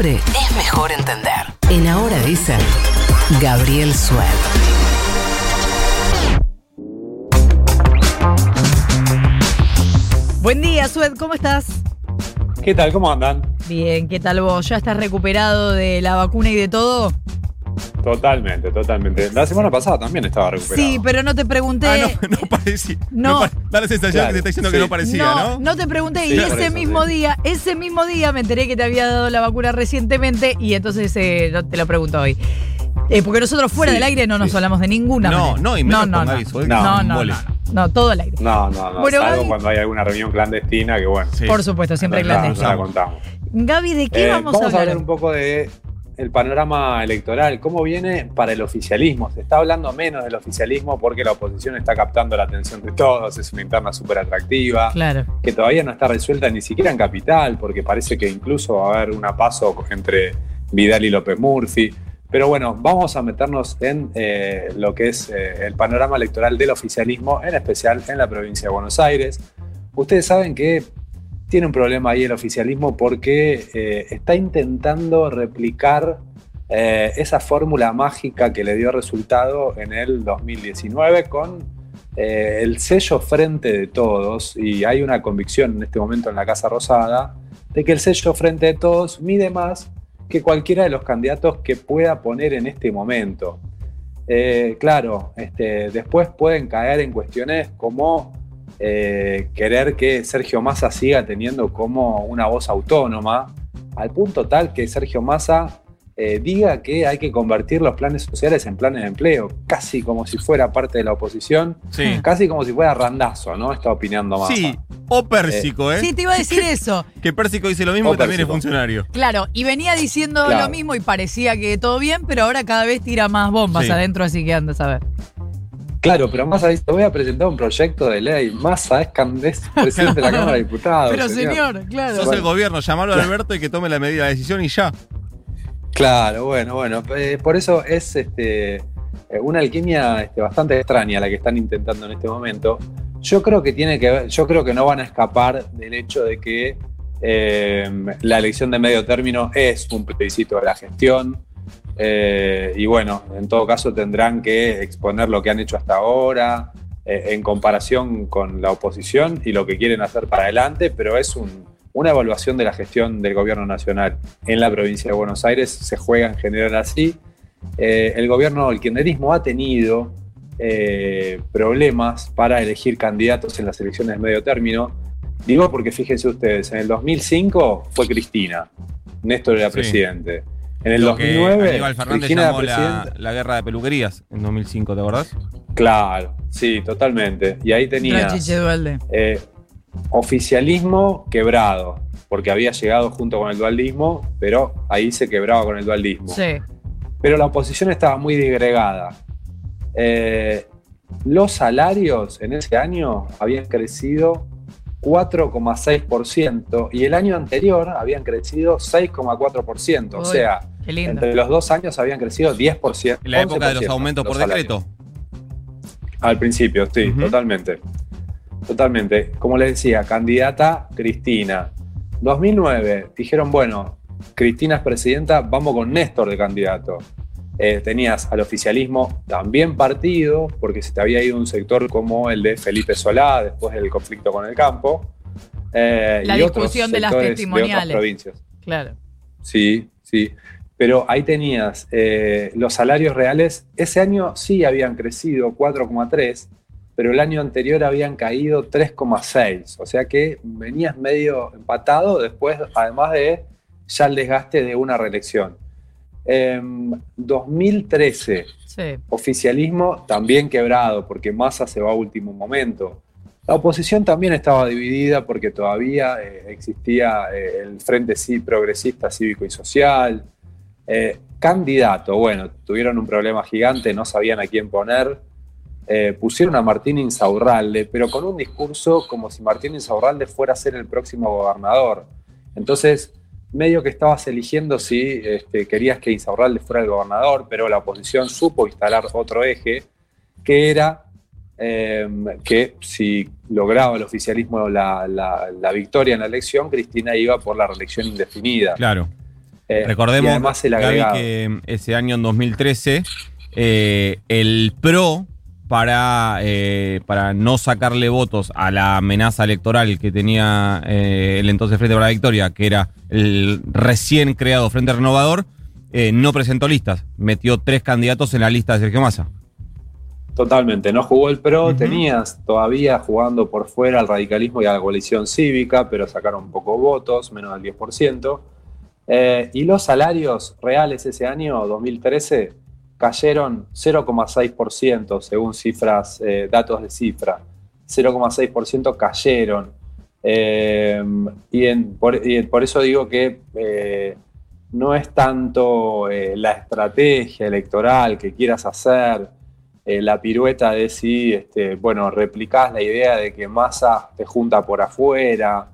siempre es mejor entender. En Ahora dicen Gabriel Sued. Buen día, Sued, ¿cómo estás? ¿Qué tal? ¿Cómo andan? Bien, ¿qué tal vos? ¿Ya estás recuperado de la vacuna y de todo? Totalmente, totalmente. La semana pasada también estaba recuperado. Sí, pero no te pregunté. Ah, no, no parecía. No. da la sensación Claro, que te está diciendo que no parecía, no, ¿no? no te pregunté. Sí, y ese eso, mismo sí. día, ese mismo día me enteré que te había dado la vacuna recientemente y entonces eh, no te lo pregunto hoy. Eh, porque nosotros fuera Sí, del aire no nos sí. hablamos de ninguna No, manera. no, y menos no, con no, no. No, no, no, no, no, todo al aire. No, no, no. Bueno, salvo cuando hay alguna reunión clandestina que bueno. Sí. Por supuesto, siempre no, no clandestino. la contamos. Gaby, ¿de qué Eh, vamos, a hablar? un poco de el panorama electoral, cómo viene para el oficialismo. Se está hablando menos del oficialismo porque la oposición está captando la atención de todos, es una interna súper atractiva, Claro. que todavía no está resuelta ni siquiera en capital, porque parece que incluso va a haber una paso entre Vidal y López Murphy. Pero bueno, vamos a meternos en eh, lo que es eh, el panorama electoral del oficialismo, en especial en la provincia de Buenos Aires. Ustedes saben que tiene un problema ahí el oficialismo porque eh, está intentando replicar eh, esa fórmula mágica que le dio resultado en el 2019 con eh, el sello frente de todos, y hay una convicción en este momento en la Casa Rosada, de que el sello frente de todos mide más que cualquiera de los candidatos que pueda poner en este momento. Claro, este, después pueden caer en cuestiones como eh, querer que Sergio Massa siga teniendo como una voz autónoma, al punto tal que Sergio Massa eh, diga que hay que convertir los planes sociales en planes de empleo, casi como si fuera parte de la oposición, Sí. casi como si fuera randazo, ¿no? Está opinando Massa. Sí, o Pérsico, ¿eh? Sí, te iba a decir eso. Que Pérsico dice lo mismo O que también es funcionario. Claro, y venía diciendo Claro. lo mismo y parecía que todo bien, pero ahora cada vez tira más bombas Sí. adentro, así que andas a ver. Claro, pero Massa dice, voy a presentar un proyecto de ley. Massa es, es presidente de la Cámara de Diputados. Pero señor, claro. Sos Bueno. el gobierno, llamalo a Alberto y que tome la medida, la decisión y ya. Claro, bueno, bueno. eh, por eso es este, eh, una alquimia este, bastante extraña la que están intentando en este momento. Yo creo que tiene que ver, yo creo que no van a escapar del hecho de que eh, la elección de medio término es un plebiscito de la gestión. Eh, y bueno, en todo caso tendrán que exponer lo que han hecho hasta ahora eh, en comparación con la oposición y lo que quieren hacer para adelante, pero es un- una evaluación de la gestión del gobierno nacional en la provincia de Buenos Aires, se juega en general así. Eh, el gobierno, el kirchnerismo ha tenido problemas para elegir candidatos en las elecciones de medio término. Digo porque fíjense ustedes, en el 2005 fue Cristina, Néstor era Sí. presidente. En el Lo que 2009, Aníbal Fernández Cristina era llamó la, la guerra de peluquerías en 2005, ¿te acordás? Claro, sí, totalmente. Y ahí tenía eh, oficialismo quebrado, porque había llegado junto con el dualismo, pero ahí se quebraba con el dualismo. Sí. Pero la oposición estaba muy disgregada. Eh, los salarios en ese año habían crecido 4,6% y el año anterior habían crecido 6,4%. O sea, Qué lindo. entre los dos años habían crecido 10%. En la época de los 11% aumentos por los decreto. Al principio, sí, totalmente. Totalmente. Como les decía, candidata Cristina. 2009, dijeron, bueno, Cristina es presidenta, vamos con Néstor de candidato. Eh, tenías al oficialismo también partido, porque se te había ido un sector como el de Felipe Solá después del conflicto con el campo. eh, La y otros discusión de las testimoniales. otras provincias. Claro. Sí, sí. Pero ahí tenías eh, los salarios reales. Ese año sí habían crecido 4,3, pero el año anterior habían caído 3,6. O sea que venías medio empatado después, además de ya el desgaste de una reelección. En 2013, Sí. oficialismo también quebrado, porque Massa se va a último momento. La oposición también estaba dividida porque todavía eh, existía eh, el Frente sí, Progresista Cívico y Social. Eh, candidato, bueno, tuvieron un problema gigante, no sabían a quién poner. Eh, pusieron a Martín Insaurralde, pero con un discurso como si Martín Insaurralde fuera a ser el próximo gobernador. Entonces, medio que estabas eligiendo si este, querías que Insaurralde fuera el gobernador, pero la oposición supo instalar otro eje, que era eh, que si lograba el oficialismo la- la victoria en la elección, Cristina iba por la reelección indefinida. Claro. Eh, Recordemos, además Gaby, que ese año, en 2013, eh, el PRO, para, eh, para no sacarle votos a la amenaza electoral que tenía el entonces Frente para la Victoria, que era el recién creado Frente Renovador, no presentó listas. Metió tres candidatos en la lista de Sergio Massa. Totalmente, no jugó el PRO, tenías todavía jugando por fuera al radicalismo y a la coalición cívica, pero sacaron pocos votos, menos del 10%. Eh, y los salarios reales ese año, 2013, cayeron 0,6% según cifras, eh, datos de cifra. 0,6% cayeron. Eh, y, por, eso digo que no es tanto la estrategia electoral que quieras hacer, la pirueta de si, este, bueno, replicás la idea de que Massa te junta por afuera.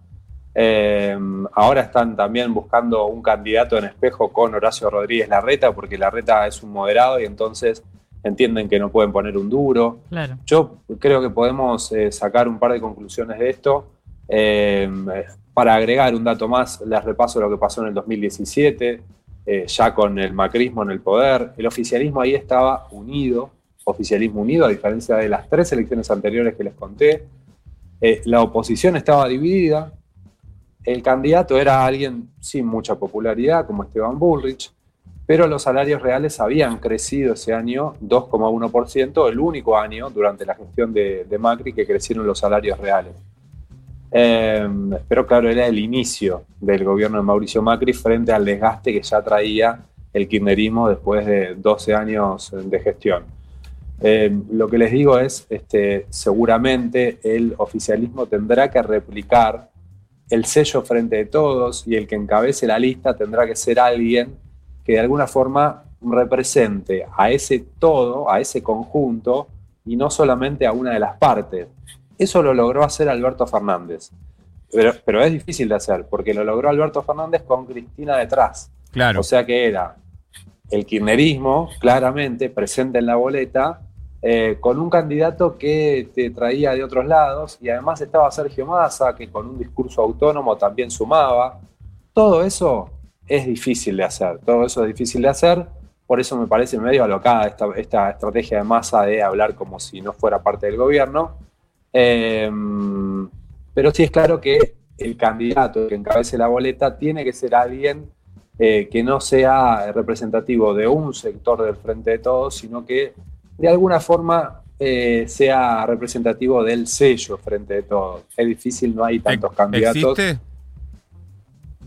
Eh, ahora están también buscando un candidato en espejo con Horacio Rodríguez Larreta, porque Larreta es un moderado y entonces entienden que no pueden poner un duro. Claro. Yo creo que podemos eh, sacar un par de conclusiones de esto. Eh, para agregar un dato más, les repaso lo que pasó en el 2017, eh, ya con el macrismo en el poder. El oficialismo ahí estaba unido, oficialismo unido, a diferencia de las tres elecciones anteriores que les conté. La oposición estaba dividida. El candidato era alguien sin mucha popularidad, como Esteban Bullrich, pero los salarios reales habían crecido ese año 2,1%, el único año durante la gestión de, Macri que crecieron los salarios reales. Eh, pero claro, era el inicio del gobierno de Mauricio Macri frente al desgaste que ya traía el kirchnerismo después de 12 años de gestión. Eh, lo que les digo es, este, seguramente el oficialismo tendrá que replicar el sello frente de todos y el que encabece la lista tendrá que ser alguien que de alguna forma represente a ese todo, a ese conjunto y no solamente a una de las partes. Eso lo logró hacer Alberto Fernández. Pero, pero es difícil de hacer, porque lo logró Alberto Fernández con Cristina detrás. Claro. O sea que era el kirchnerismo, claramente, presente en la boleta, eh, con un candidato que te traía de otros lados, y además estaba Sergio Massa, que con un discurso autónomo también sumaba. Todo eso es difícil de hacer, todo eso es difícil de hacer, por eso me parece medio alocada esta, esta estrategia de Massa de hablar como si no fuera parte del gobierno. Eh, pero sí es claro que el candidato que encabece la boleta tiene que ser alguien eh, que no sea representativo de un sector del Frente de Todos, sino que de alguna forma eh, sea representativo del sello Frente de Todos. Es difícil, no hay tantos candidatos. ¿Existe?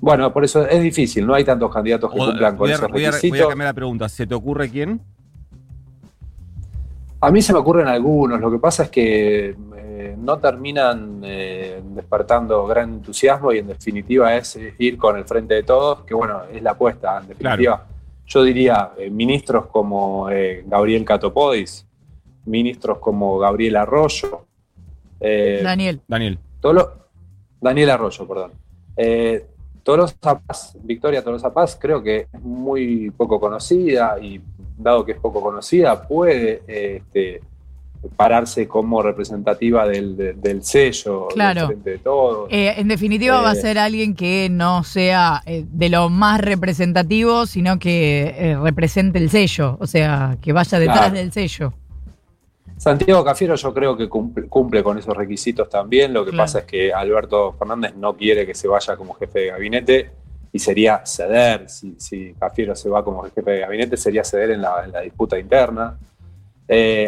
Bueno, por eso es difícil, no hay tantos candidatos que O- cumplan con a, esos voy a- voy a requisitos. cambiar la pregunta. ¿Se te ocurre quién? A mí se me ocurren algunos, lo que pasa es que eh, no terminan eh, despertando gran entusiasmo y en definitiva es eh, ir con el frente de todos, que bueno, es la apuesta, en definitiva. Yo diría eh, ministros como eh, Gabriel Catopodis, ministros como Gabriel Arroyo, eh, Daniel. Daniel. Tolo- Daniel Arroyo, perdón. Eh, Tolosa Paz, Victoria Tolosa Paz, creo que es muy poco conocida y dado que es poco conocida, puede eh, este, pararse como representativa del, de- del sello, Claro. del frente de todos. Eh, en definitiva, va a Eh. ser alguien que no sea eh, de lo más representativo, sino que represente el sello, o sea, que vaya detrás Claro. del sello. Santiago Cafiero yo creo que cumple, cumple con esos requisitos también. Lo que Claro. pasa es que Alberto Fernández no quiere que se vaya como jefe de gabinete y sería ceder, si, si Cafiero se va como jefe de gabinete, sería ceder en la, en la disputa interna.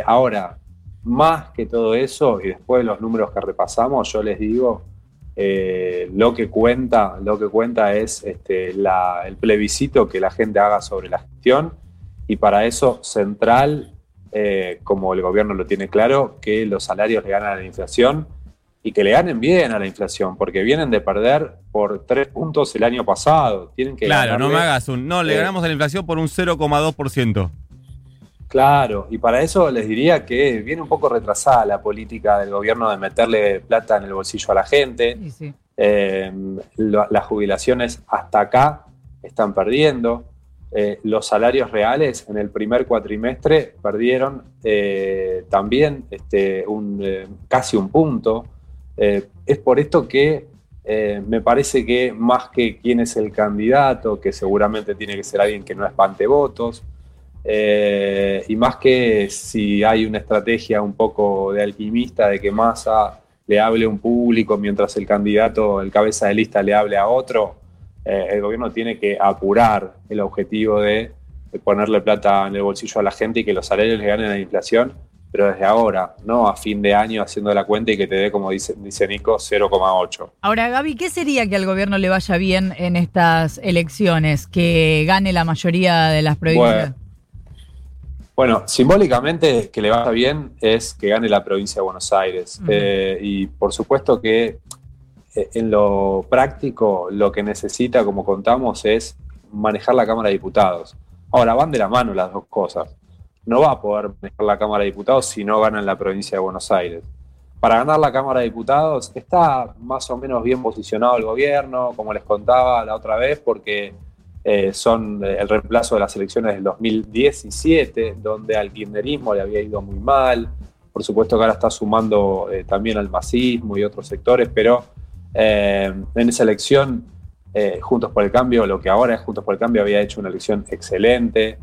Ahora, más que todo eso, y después de los números que repasamos, yo les digo, eh, lo que cuenta, lo que cuenta es este, la- el plebiscito que la gente haga sobre la gestión, y para eso central eh, como el gobierno lo tiene claro, que los salarios le ganan a la inflación y que le ganen bien a la inflación, porque vienen de perder por tres puntos el año pasado. Tienen que Claro, no me hagas un. No, le eh, ganamos a la inflación por un 0,2%. Claro, y para eso les diría que viene un poco retrasada la política del gobierno de meterle plata en el bolsillo a la gente. Sí. Eh, lo- las jubilaciones hasta acá están perdiendo. Eh, los salarios reales en el primer cuatrimestre perdieron eh, también este, un, casi un punto. Es por esto que me parece que más que quién es el candidato, que seguramente tiene que ser alguien que no espante votos, eh, y más que si hay una estrategia un poco de alquimista de que Massa le hable a un público mientras el candidato, el cabeza de lista, le hable a otro, eh, el gobierno tiene que apurar el objetivo de, ponerle plata en el bolsillo a la gente y que los salarios le ganen la inflación, pero desde ahora, no a fin de año haciendo la cuenta y que te dé, como dice, dice Nico, 0,8. Ahora, Gaby, ¿qué sería que al gobierno le vaya bien en estas elecciones? Que gane la mayoría de las provincias. Bueno, simbólicamente que le vaya bien es que gane la provincia de Buenos Aires. Eh, y por supuesto que eh, en lo práctico lo que necesita, como contamos, es manejar la Cámara de Diputados. Ahora, van de la mano las dos cosas. No va a poder manejar la Cámara de Diputados si no gana en la provincia de Buenos Aires. Para ganar la Cámara de Diputados está más o menos bien posicionado el gobierno, como les contaba la otra vez, porque eh, son eh, el reemplazo de las elecciones del 2017, donde al kirchnerismo le había ido muy mal. Por supuesto que ahora está sumando eh, también al masismo y otros sectores, pero en esa elección, Juntos por el Cambio, lo que ahora es Juntos por el Cambio, había hecho una elección excelente,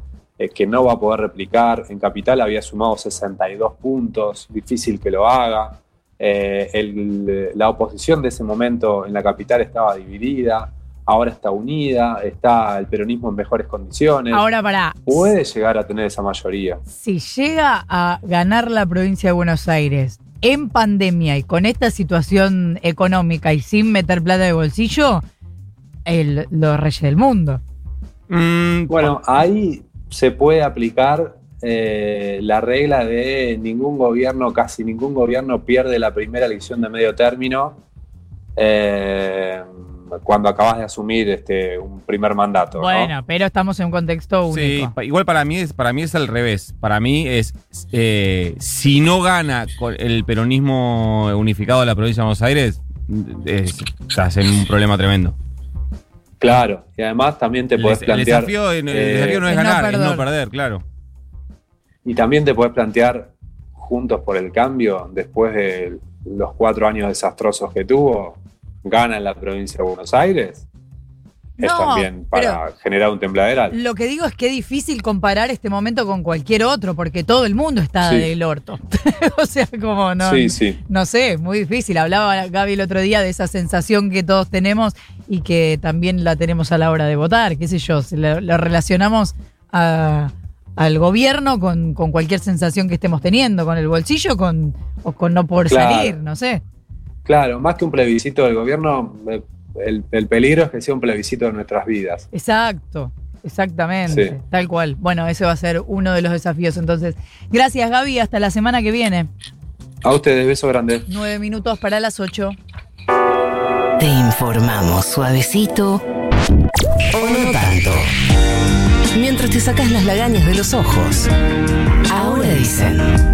que no va a poder replicar. En Capital había sumado 62 puntos, difícil que lo haga. la oposición de ese momento en la capital estaba dividida ahora está unida, está el peronismo en mejores condiciones. Ahora para. Puede llegar a tener esa mayoría. Si llega a ganar la provincia de Buenos Aires en pandemia y con esta situación económica y sin meter plata de bolsillo, el, los reyes del mundo. Mm, bueno, ahí se puede aplicar eh, la regla de ningún gobierno, casi ningún gobierno pierde la primera elección de medio término. Eh, cuando acabas de asumir este, un primer mandato. Bueno, pero estamos en un contexto único. Sí, igual para mí es, para mí es al revés. Para mí es, eh, si no gana el peronismo unificado de la provincia de Buenos Aires, estás en un problema tremendo. Claro, y además también te puedes plantear... El desafío, eh, no es, ganar, es no perder, claro. Y también te puedes plantear, juntos por el cambio, después de los cuatro años desastrosos que tuvo, gana en la provincia de Buenos Aires, es también para generar un tembladero. Lo que digo es que es difícil comparar este momento con cualquier otro, porque todo el mundo está del orto. o sea, como no, no sé, muy difícil. Hablaba Gaby el otro día de esa sensación que todos tenemos y que también la tenemos a la hora de votar, qué sé yo, lo, relacionamos al gobierno con, cualquier sensación que estemos teniendo, con el bolsillo con, o con no poder salir, no sé. Claro, más que un plebiscito del gobierno, el, peligro es que sea un plebiscito de nuestras vidas. Exacto, exactamente, tal cual. Bueno, ese va a ser uno de los desafíos entonces. Gracias Gaby, hasta la semana que viene. A ustedes, beso grande. Nueve minutos para las ocho. Te informamos suavecito o no tanto. Mientras te sacas las lagañas de los ojos. Ahora dicen...